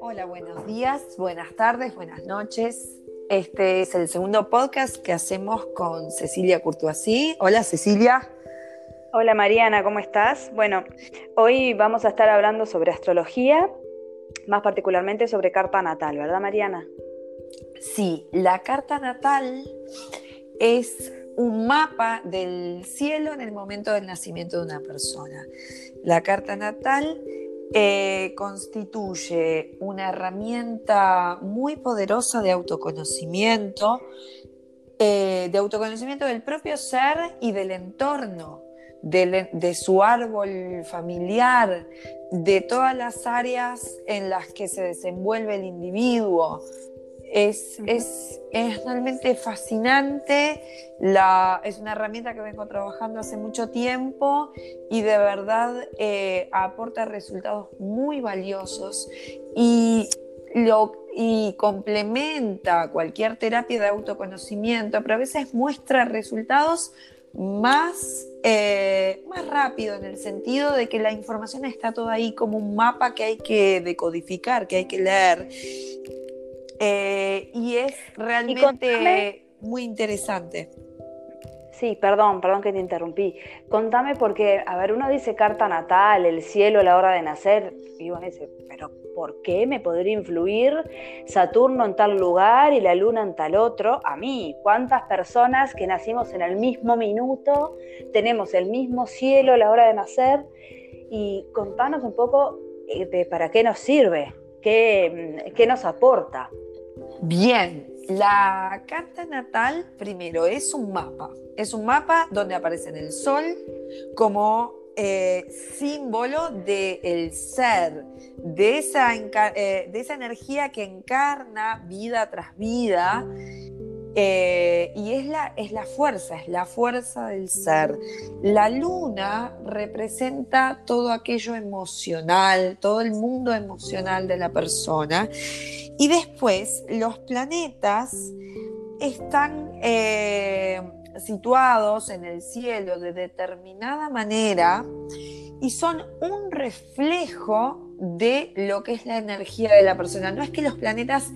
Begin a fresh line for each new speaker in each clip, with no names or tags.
Hola, buenos días, buenas tardes, buenas noches. Este es el segundo podcast que hacemos con Cecilia Courtoisí. Hola, Cecilia.
Hola, Mariana, ¿cómo estás? Bueno, hoy vamos a estar hablando sobre astrología, más particularmente sobre carta natal, ¿verdad, Mariana?
Sí, la carta natal es un mapa del cielo en el momento del nacimiento de una persona. La carta natal eh, constituye una herramienta muy poderosa de autoconocimiento, eh, de autoconocimiento del propio ser y del entorno, de, su árbol familiar, de todas las áreas en las que se desenvuelve el individuo. Es, realmente fascinante, es una herramienta que vengo trabajando hace mucho tiempo y de verdad eh, aporta resultados muy valiosos y, y complementa cualquier terapia de autoconocimiento, pero a veces muestra resultados más, eh, más rápido en el sentido de que la información está toda ahí como un mapa que hay que decodificar, que hay que leer eh, y es realmente muy interesante.
Sí, perdón, perdón que te interrumpí. Contame porque, a ver, uno dice carta natal, el cielo, la hora de nacer, y uno dice, pero ¿por qué me podría influir Saturno en tal lugar y la luna en tal otro? A mí, ¿cuántas personas que nacimos en el mismo minuto, tenemos el mismo cielo, la hora de nacer? Y contanos un poco eh, de para qué nos sirve, qué, qué nos aporta.
Bien, la carta natal primero es un mapa. Es un mapa donde aparece el sol como eh, símbolo del ser, de esa, eh, de esa energía que encarna vida tras vida eh, y es la, es la fuerza, es la fuerza del ser. La luna representa todo aquello emocional, todo el mundo emocional de la persona. Y después los planetas están eh, situados en el cielo de determinada manera y son un reflejo de lo que es la energía de la persona. No es que los planetas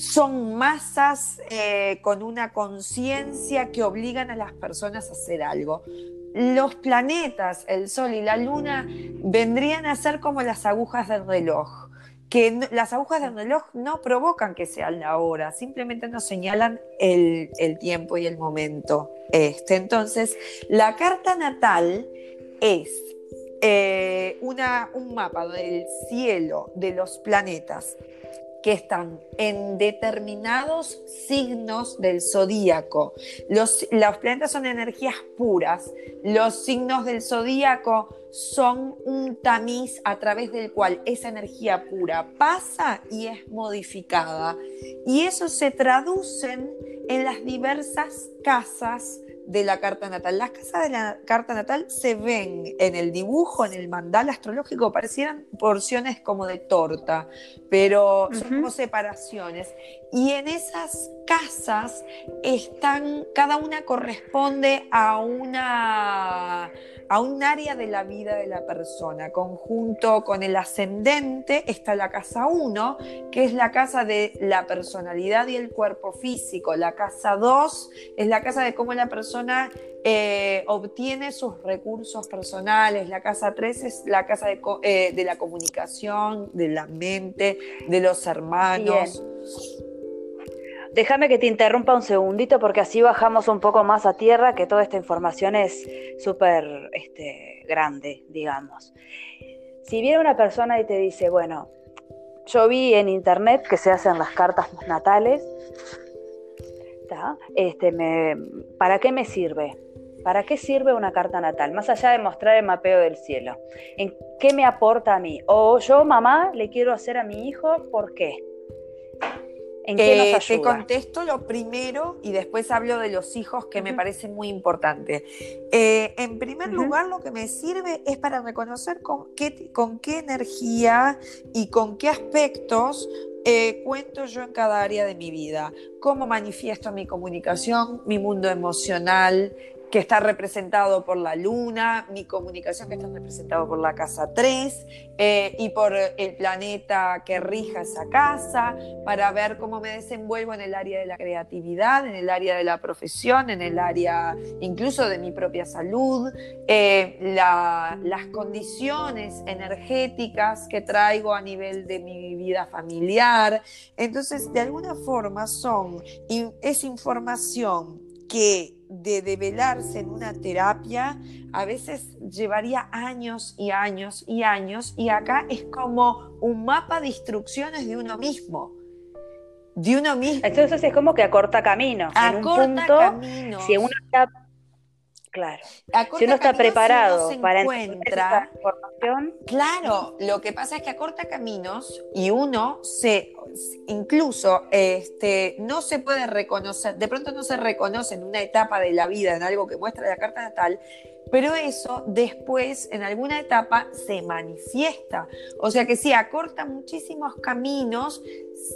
son masas eh, con una conciencia que obligan a las personas a hacer algo. Los planetas, el Sol y la Luna, vendrían a ser como las agujas del reloj, que las agujas del reloj no provocan que sean la hora, simplemente nos señalan el, tiempo y el momento. Este. Entonces, la carta natal es eh, una, un mapa del cielo, de los planetas, que están en determinados signos del zodíaco. Los, los planetas son energías puras. Los signos del zodíaco son un tamiz a través del cual esa energía pura pasa y es modificada. Y eso se traduce en las diversas casas de la carta natal. Las casas de la carta natal se ven en el dibujo, en el mandal astrológico, parecieran porciones como de torta, pero son como separaciones. Y en esas casas están, cada una corresponde a una a un área de la vida de la persona. Conjunto con el ascendente está la casa 1, que es la casa de la personalidad y el cuerpo físico. La casa 2 es la casa de cómo la persona eh, obtiene sus recursos personales. La casa 3 es la casa de, eh, de, la comunicación, de la mente, de los hermanos.
Déjame que te interrumpa un segundito porque así bajamos un poco más a tierra, que toda esta información es súper este, grande, digamos. Si viene una persona y te dice, bueno, yo vi en internet que se hacen las cartas natales, este, ¿para qué me sirve? ¿Para qué sirve una carta natal? Más allá de mostrar el mapeo del cielo. ¿En qué me aporta a mí? O yo, mamá, le quiero hacer a mi hijo, ¿por qué?
Eh, te contesto lo primero y después hablo de los hijos que me parece muy importante. Eh, en primer lugar, lo que me sirve es para reconocer con qué, con qué energía y con qué aspectos eh, cuento yo en cada área de mi vida, cómo manifiesto mi comunicación, mi mundo emocional, que está representado por la luna, mi comunicación que está representado por la casa 3 eh, y por el planeta que rija esa casa, para ver cómo me desenvuelvo en el área de la creatividad, en el área de la profesión, en el área incluso de mi propia salud, eh, las condiciones energéticas que traigo a nivel de mi vida familiar. Entonces, de alguna forma son, es información que de develarse en una terapia a veces llevaría años y años y años y acá es como un mapa de instrucciones de uno mismo. De uno mismo.
Entonces es como que acorta camino.
Acorta en un punto, camino.
Si uno está Claro. si uno está preparado para encontrar información.
Claro, lo que pasa es que acorta caminos y uno se, incluso este, no se puede reconocer, de pronto no se reconoce en una etapa de la vida, en algo que muestra la carta natal, pero eso después en alguna etapa se manifiesta. O sea que sí, acorta muchísimos caminos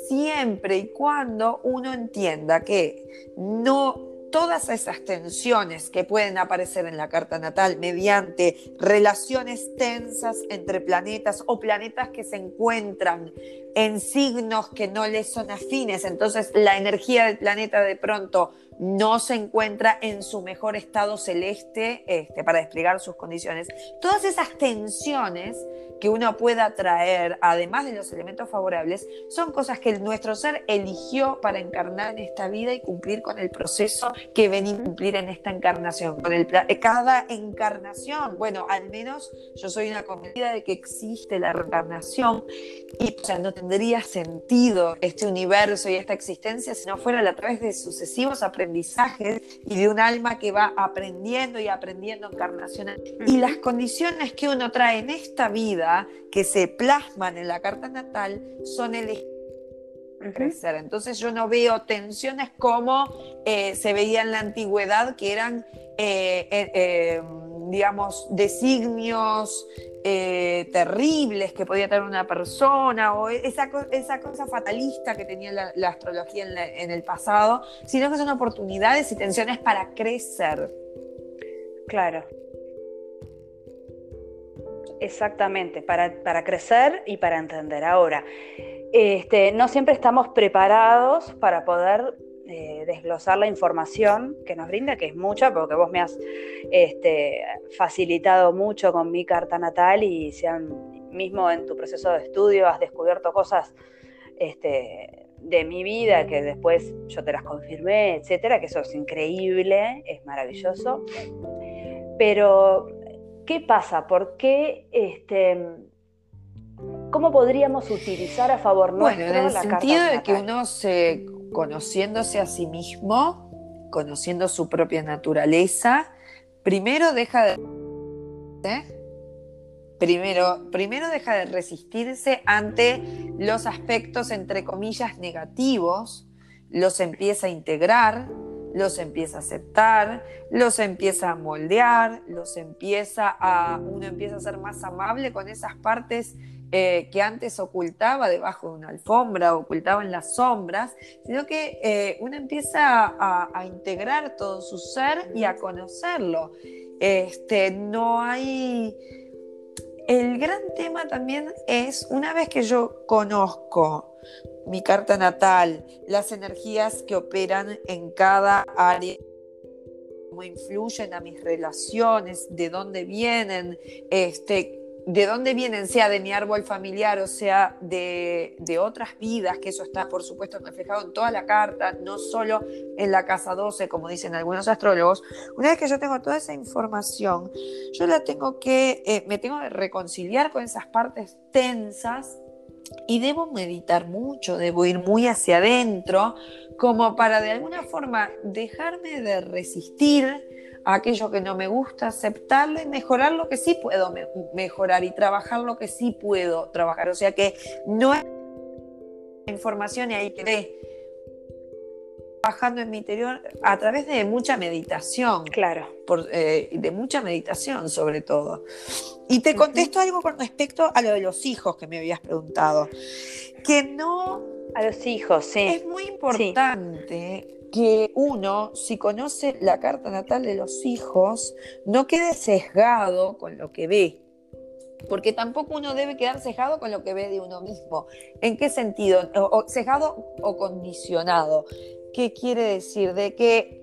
siempre y cuando uno entienda que no todas esas tensiones que pueden aparecer en la carta natal mediante relaciones tensas entre planetas o planetas que se encuentran en signos que no les son afines, entonces la energía del planeta de pronto no se encuentra en su mejor estado celeste este, para desplegar sus condiciones. Todas esas tensiones que uno pueda traer, además de los elementos favorables, son cosas que nuestro ser eligió para encarnar en esta vida y cumplir con el proceso que venimos a cumplir en esta encarnación. Con el, cada encarnación, bueno, al menos yo soy una convencida de que existe la reencarnación y o sea, no tendría sentido este universo y esta existencia si no fuera a través de sucesivos aprendizajes y de un alma que va aprendiendo y aprendiendo encarnación. Y las condiciones que uno trae en esta vida, que se plasman en la carta natal son el crecer. Entonces yo no veo tensiones como eh, se veía en la antigüedad, que eran, eh, eh, digamos, designios terribles que podía tener una persona, o esa, esa cosa fatalista que tenía la, astrología en, el pasado, sino que son oportunidades y tensiones para crecer.
Claro, Exactamente, para, crecer y para entender. Ahora, este, no siempre estamos preparados para poder desglosar la información que nos brinda, que es mucha, porque vos me has este, facilitado mucho con mi carta natal y sean, mismo en tu proceso de estudio has descubierto cosas este, de mi vida que después yo te las confirmé, etcétera, que eso es increíble, es maravilloso. Pero ¿Qué pasa? ¿Por qué, este, cómo podríamos utilizar a favor nuestro
bueno, en el sentido de que uno se, conociéndose a sí mismo, conociendo su propia naturaleza, primero deja de... ¿eh? Primero, primero deja de resistirse ante los aspectos, entre comillas, negativos, los empieza a integrar, los empieza a aceptar, los empieza a moldear, los empieza a, uno empieza a ser más amable con esas partes eh, que antes ocultaba debajo de una alfombra, ocultaba en las sombras, sino que eh, uno empieza a, integrar todo su ser y a conocerlo. Este, no hay... El gran tema también es, una vez que yo conozco mi carta natal, las energías que operan en cada área, cómo influyen a mis relaciones, de dónde vienen, este, de dónde vienen, sea de mi árbol familiar o sea de, de, otras vidas, que eso está por supuesto reflejado en toda la carta, no solo en la casa 12, como dicen algunos astrólogos. Una vez que yo tengo toda esa información, yo la tengo que, eh, me tengo que reconciliar con esas partes tensas y debo meditar mucho, debo ir muy hacia adentro, como para de alguna forma dejarme de resistir aquello que no me gusta, aceptarlo y mejorar lo que sí puedo mejorar y trabajar lo que sí puedo trabajar. O sea que no es información y ahí quedé trabajando en mi interior a través de mucha meditación.
Claro.
Eh, de mucha meditación, sobre todo. Y te contesto algo con respecto a lo de los hijos que me habías preguntado. Que no.
A los hijos, sí.
Es muy importante que uno, si conoce la carta natal de los hijos, no quede sesgado con lo que ve. Porque tampoco uno debe quedar sesgado con lo que ve de uno mismo. ¿En qué sentido? O, sesgado o condicionado. ¿Qué quiere decir? De que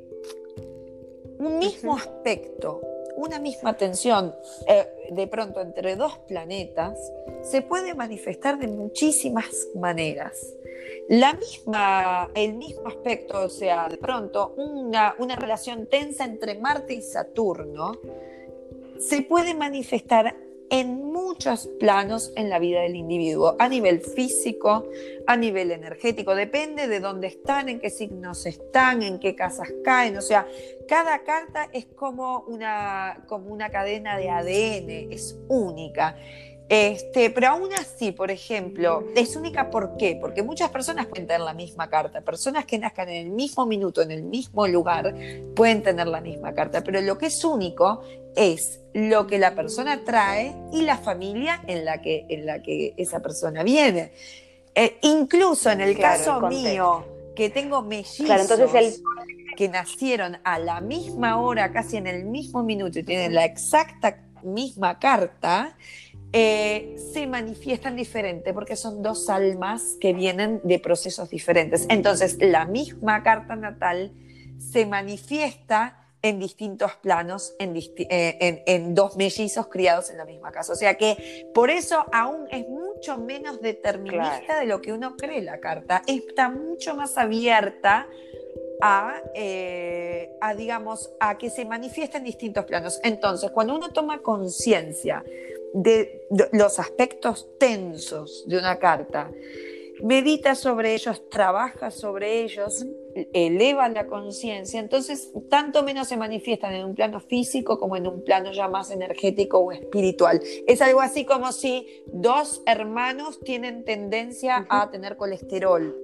un mismo aspecto, una misma tensión, eh, de pronto entre dos planetas, se puede manifestar de muchísimas maneras. La misma, el mismo aspecto, o sea, de pronto una, una relación tensa entre Marte y Saturno, se puede manifestar en muchos planos en la vida del individuo, a nivel físico, a nivel energético, depende de dónde están, en qué signos están, en qué casas caen, o sea, cada carta es como una, como una cadena de ADN, es única. Este, pero aún así, por ejemplo, es única ¿por qué? Porque muchas personas pueden tener la misma carta. Personas que nazcan en el mismo minuto, en el mismo lugar, pueden tener la misma carta. Pero lo que es único es lo que la persona trae y la familia en la que, en la que esa persona viene. Eh, incluso en el caso mío, que tengo mellizos entonces que nacieron a la misma hora, casi en el mismo minuto, y tienen la exacta misma carta, eh, se manifiestan diferente porque son dos almas que vienen de procesos diferentes. Entonces, la misma carta natal se manifiesta en distintos planos, en, eh, dos mellizos criados en la misma casa. O sea que por eso aún es mucho menos determinista de lo que uno cree la carta. Está mucho más abierta a, eh, a, digamos, a que se manifieste en distintos planos. Entonces, cuando uno toma conciencia de, los aspectos tensos de una carta, medita sobre ellos, trabaja sobre ellos, eleva la conciencia, entonces tanto menos se manifiestan en un plano físico como en un plano ya más energético o espiritual. Es algo así como si dos hermanos tienen tendencia a tener colesterol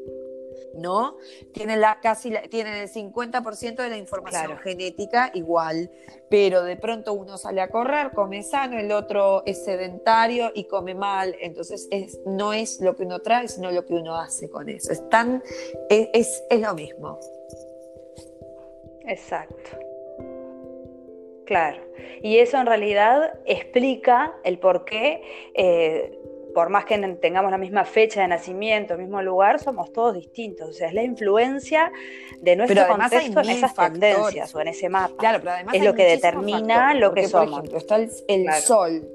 ¿no? Tienen, la, casi tienen el 50% de la información genética igual, pero de pronto uno sale a correr, come sano, el otro es sedentario y come mal, entonces es, no es lo que uno trae, sino lo que uno hace con eso. Es, tan, es, es, lo mismo.
Exacto. Claro. Y eso en realidad explica el por qué eh, por más que tengamos la misma fecha de nacimiento, el mismo lugar, somos todos distintos. O sea, es la influencia de nuestro contexto en esas tendencias o en ese mapa.
Claro, pero además
es lo que determina lo que somos.
Por ejemplo, está el, sol,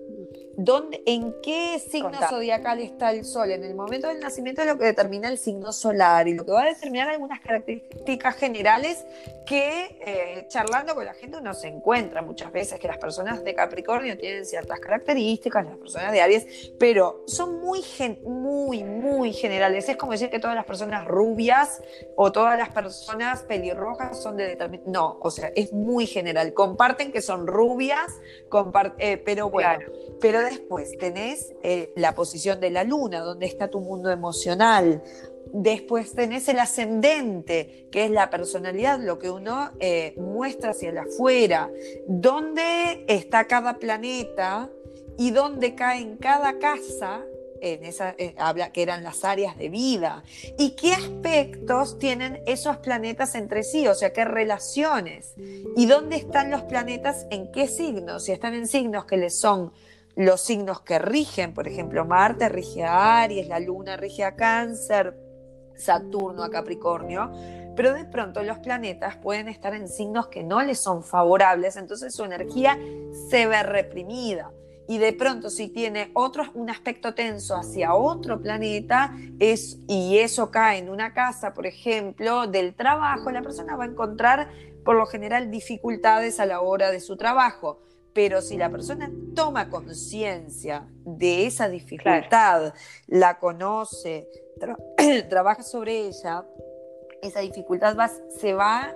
¿En qué signo zodiacal está el Sol? En el momento del nacimiento es lo que determina el signo solar y lo que va a determinar algunas características generales que eh, charlando con la gente uno se encuentra muchas veces que las personas de Capricornio tienen ciertas características, las personas de Aries, pero son muy, muy, muy generales. Es como decir que todas las personas rubias o todas las personas pelirrojas son de determinado. No, o sea, es muy general. Comparten que son rubias, eh, pero bueno, pero después tenés eh, la posición de la luna, donde está tu mundo emocional. Después tenés el ascendente, que es la personalidad, lo que uno eh, muestra hacia afuera. ¿Dónde está cada planeta y dónde cae en cada casa? En esa, eh, habla que eran las áreas de vida y qué aspectos tienen esos planetas entre sí, o sea, qué relaciones y dónde están los planetas en qué signos, si están en signos que les son los signos que rigen, por ejemplo, Marte rige a Aries, la Luna rige a Cáncer, Saturno a Capricornio, pero de pronto los planetas pueden estar en signos que no les son favorables, entonces su energía se ve reprimida. Y de pronto si tiene otro, un aspecto tenso hacia otro planeta es, y eso cae en una casa, por ejemplo, del trabajo, la persona va a encontrar por lo general dificultades a la hora de su trabajo pero si la persona toma conciencia de esa dificultad, la conoce, trabaja sobre ella, esa dificultad va, se va,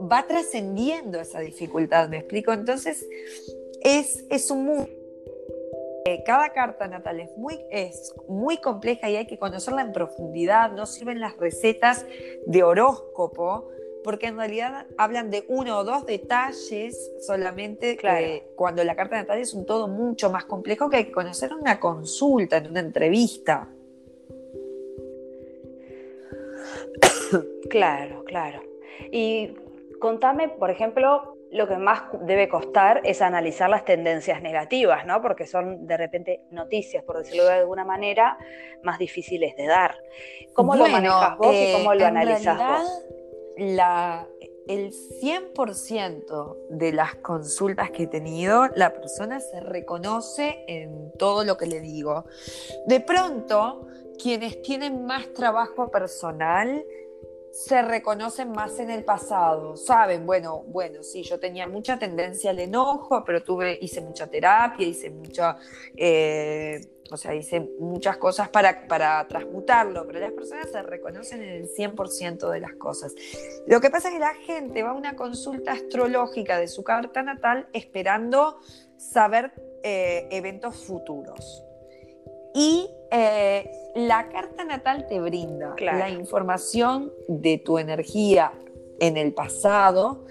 va trascendiendo esa dificultad, ¿me explico? Entonces, es, es un mundo. Cada carta natal es muy, es muy compleja y hay que conocerla en profundidad. No sirven las recetas de horóscopo, porque en realidad hablan de uno o dos detalles solamente cuando la carta natal es un todo mucho más complejo que hay que conocer en una consulta, en una entrevista.
Claro, claro. Y contame, por ejemplo, lo que más debe costar es analizar las tendencias negativas, ¿no? Porque son de repente noticias, por decirlo de alguna manera, más difíciles de dar. ¿Cómo lo manejas vos y cómo lo eh, analizas vos?
La, el 100% de las consultas que he tenido, la persona se reconoce en todo lo que le digo. De pronto, quienes tienen más trabajo personal, se reconocen más en el pasado, saben, bueno, bueno, sí, yo tenía mucha tendencia al enojo, pero tuve, hice mucha terapia, hice mucha, eh, o sea, hice muchas cosas para, para transmutarlo, pero las personas se reconocen en el 100% de las cosas. Lo que pasa es que la gente va a una consulta astrológica de su carta natal esperando saber eh, eventos futuros. Y eh, la carta natal te brinda la información de tu energía en el pasado,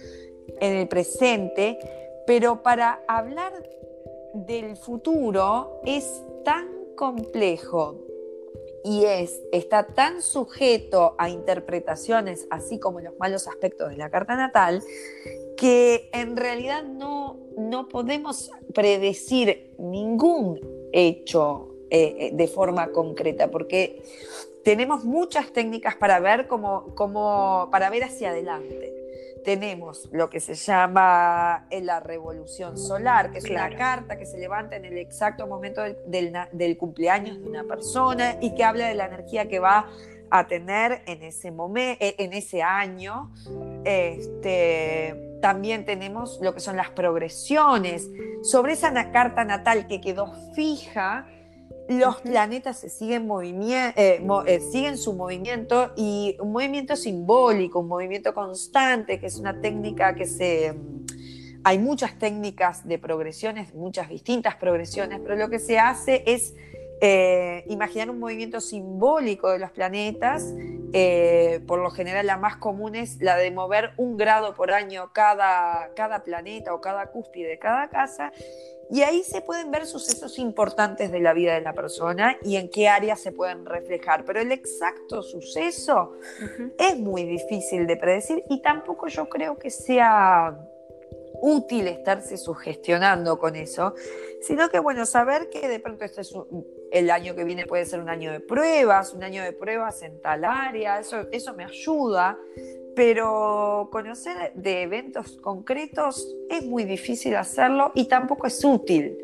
en el presente, pero para hablar del futuro es tan complejo y es, está tan sujeto a interpretaciones, así como los malos aspectos de la carta natal, que en realidad no, no podemos predecir ningún hecho eh, eh, de forma concreta, porque tenemos muchas técnicas para ver como, como para ver hacia adelante. Tenemos lo que se llama eh, la revolución solar, que es una carta que se levanta en el exacto momento del, del, cumpleaños de una persona y que habla de la energía que va a tener en ese momento, en ese año. Este, también tenemos lo que son las progresiones. Sobre esa carta natal que quedó fija, los planetas se siguen, eh, eh, siguen su movimiento y un movimiento simbólico, un movimiento constante, que es una técnica que se... Hay muchas técnicas de progresiones, muchas distintas progresiones, pero lo que se hace es eh, imaginar un movimiento simbólico de los planetas. por lo general la más común es la de mover un grado por año cada, cada planeta o cada cúspide de cada casa y ahí se pueden ver sucesos importantes de la vida de la persona y en qué áreas se pueden reflejar. Pero el exacto suceso es muy difícil de predecir y tampoco yo creo que sea útil estarse sugestionando con eso, sino que bueno, saber que de pronto este es el año que viene puede ser un año de pruebas, un año de pruebas en tal área, eso, eso me ayuda, pero conocer de eventos concretos es muy difícil hacerlo y tampoco es útil.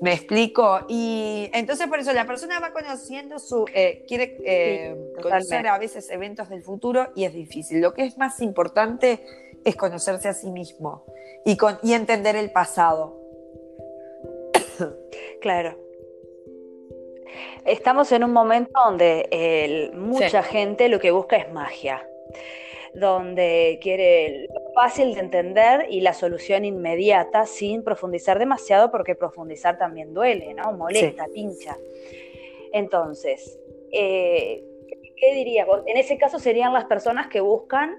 Me explico. Y entonces por eso la persona va conociendo su, eh, quiere eh, conocer a veces eventos del futuro y es difícil. Lo que es más importante es conocerse a sí mismo y, con, y entender el pasado.
Claro. Estamos en un momento donde mucha gente lo que busca es magia donde quiere lo fácil de entender y la solución inmediata sin profundizar demasiado, porque profundizar también duele, ¿no? Molesta, pincha. Entonces, eh, ¿qué dirías vos? En ese caso serían las personas que buscan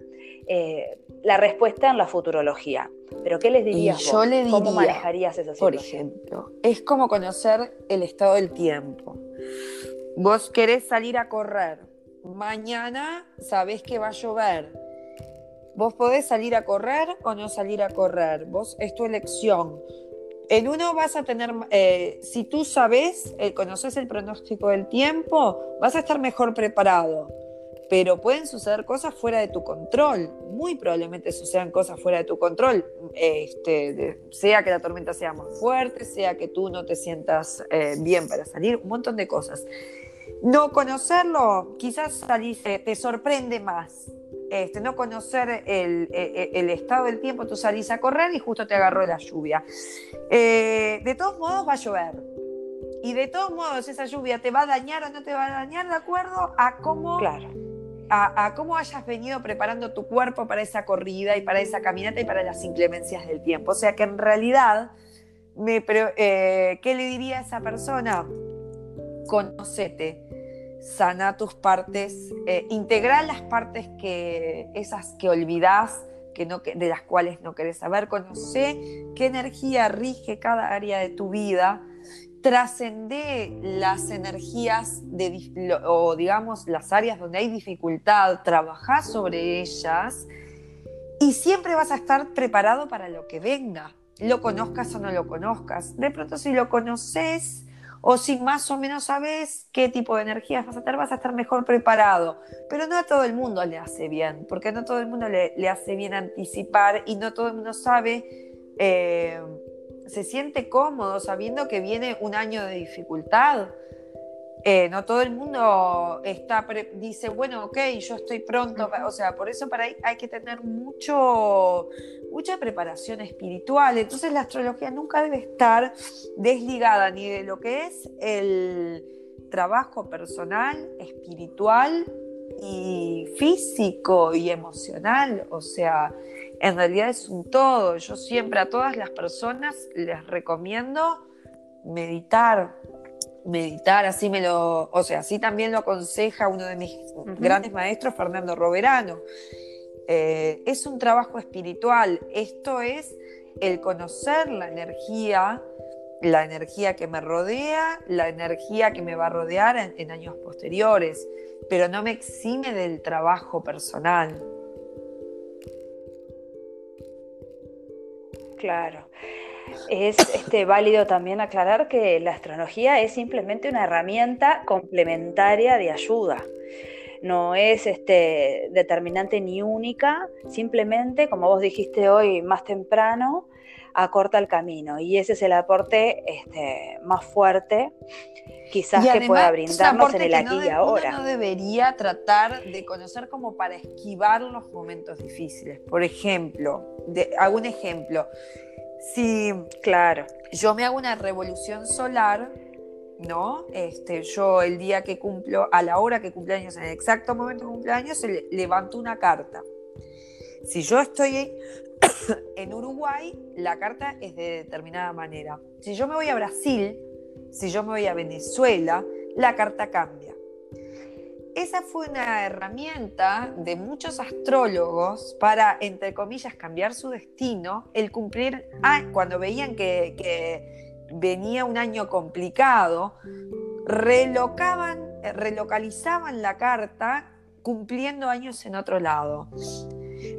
eh, la respuesta en la futurología. Pero ¿qué les dirías
yo
vos?
Le diría,
¿Cómo manejarías esa situación?
Por ejemplo, es como conocer el estado del tiempo. Vos querés salir a correr. Mañana sabés que va a llover Vos podés salir a correr o no salir a correr. Vos es tu elección. En uno vas a tener, eh, si tú sabes, eh, conoces el pronóstico del tiempo, vas a estar mejor preparado. Pero pueden suceder cosas fuera de tu control. Muy probablemente sucedan cosas fuera de tu control. Este, sea que la tormenta sea más fuerte, sea que tú no te sientas eh, bien para salir, un montón de cosas. No conocerlo, quizás salís, te sorprende más este, no conocer e, e, el, estado del tiempo, tú salís a correr y justo te agarró la lluvia. Eh, de todos modos va a llover. Y de todos modos esa lluvia te va a dañar o no te va a dañar de acuerdo a cómo, a, cómo hayas venido preparando tu cuerpo para esa corrida y para esa caminata y para las inclemencias del tiempo. O sea que en realidad, me, eh, ¿qué le diría a esa persona? Conocete sana tus partes, eh, integrar las partes que, esas que olvidás, que no, de las cuales no querés saber, conoce qué energía rige cada área de tu vida, trascende las energías de, o digamos las áreas donde hay dificultad, trabajar sobre ellas y siempre vas a estar preparado para lo que venga, lo conozcas o no lo conozcas. De pronto si lo conoces o si más o menos sabes qué tipo de energías vas a tener, vas a estar mejor preparado. Pero no a todo el mundo le hace bien, porque no todo el mundo le, hace bien anticipar y no todo el mundo sabe, eh, se siente cómodo sabiendo que viene un año de dificultad eh, no todo el mundo está dice, bueno, ok, yo estoy pronto. O sea, por eso para ahí hay que tener mucho, mucha preparación espiritual. Entonces la astrología nunca debe estar desligada ni de lo que es el trabajo personal, espiritual y físico y emocional. O sea, en realidad es un todo. Yo siempre a todas las personas les recomiendo meditar, meditar, así me lo, o sea, así también lo aconseja uno de mis grandes maestros, Fernando Roberano. Eh, es un trabajo espiritual, esto es el conocer la energía, la energía que me rodea, la energía que me va a rodear en, en años posteriores, pero no me exime del trabajo personal.
Claro. Es este, válido también aclarar que la astrología es simplemente una herramienta complementaria de ayuda. No es este, determinante ni única, simplemente, como vos dijiste hoy más temprano, acorta el camino. Y ese es el aporte este, más fuerte quizás que pueda brindarnos en el aquí y ahora.
Uno no debería tratar de conocer como para esquivar los momentos difíciles. Por ejemplo, de, hago un ejemplo. Si, claro, yo me hago una revolución solar, ¿no? Este, yo el día que cumplo, a la hora que cumpleaños, en el exacto momento de cumpleaños, le, levanto una carta. Si yo estoy en Uruguay, la carta es de determinada manera. Si yo me voy a Brasil, si yo me voy a Venezuela, la carta cambia esa fue una herramienta de muchos astrólogos para, entre comillas, cambiar su destino, el cumplir, ah, cuando veían que, venía un año complicado, relocaban, relocalizaban la carta cumpliendo años en otro lado.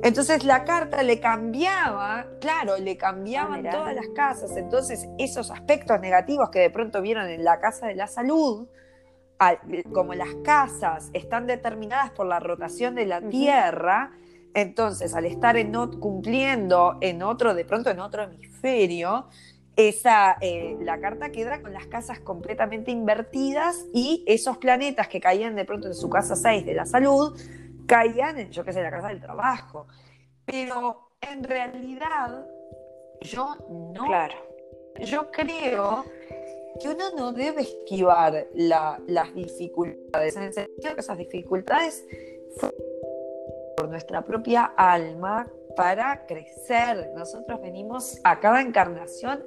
Entonces la carta le cambiaba, claro, le cambiaban ah, todas las casas. Entonces esos aspectos negativos que de pronto vieron en la casa de la salud, como las casas están determinadas por la rotación de la Tierra, entonces al estar en cumpliendo en otro, de pronto en otro hemisferio, esa, eh, la carta queda con las casas completamente invertidas y esos planetas que caían de pronto en su casa 6 de la salud, caían en, yo qué sé, la casa del trabajo. Pero en realidad, yo no. Claro. Yo creo que uno no debe esquivar las dificultades, en el sentido que esas dificultades por nuestra propia alma para crecer. Nosotros venimos a cada encarnación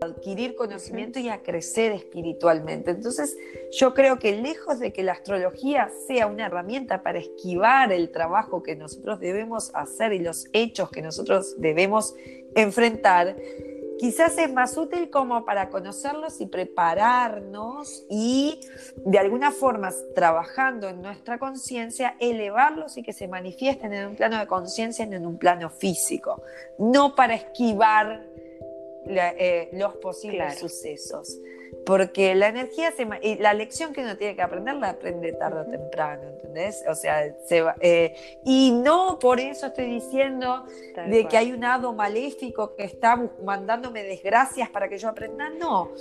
adquirir conocimiento y a crecer espiritualmente. Entonces, yo creo que lejos de que la astrología sea una herramienta para esquivar el trabajo que nosotros debemos hacer y los hechos que nosotros debemos enfrentar, quizás es más útil como para conocerlos y prepararnos y de alguna forma trabajando en nuestra conciencia, elevarlos y que se manifiesten en un plano de conciencia y en un plano físico, no para esquivar eh, los posibles sucesos porque la energía se, y la lección que uno tiene que aprender la aprende tarde o temprano, ¿entendés? O sea, se eh, y no por eso estoy diciendo de que hay un hado maléfico que está mandándome desgracias para que yo aprenda, no.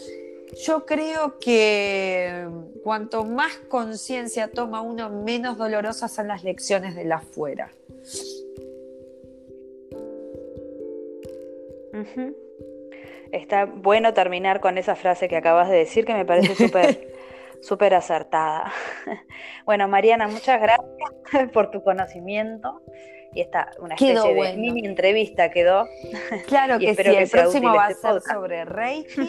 Yo creo que cuanto más conciencia toma uno, menos dolorosas son las lecciones de la afuera.
Está bueno terminar con esa frase que acabas de decir, que me parece súper súper acertada. Bueno, Mariana, muchas gracias por tu conocimiento. Y esta, una especie de mini entrevista quedó.
Claro que sí, el próximo va a este ser sobre Reiki.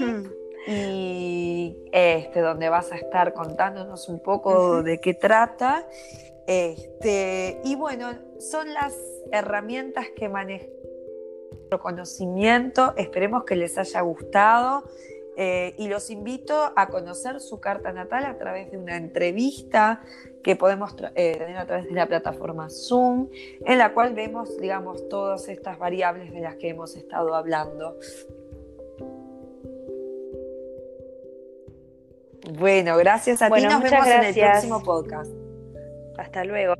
y este, donde vas a estar contándonos un poco de qué trata. Este, y bueno, son las herramientas que manejas conocimiento. Esperemos que les haya gustado. Eh, y los invito a conocer su carta natal a través de una entrevista que podemos eh, tener a través de la plataforma Zoom, en la cual vemos, digamos, todas estas variables de las que hemos estado hablando. Bueno, gracias a ti. Nos vemos en el próximo podcast.
Hasta luego.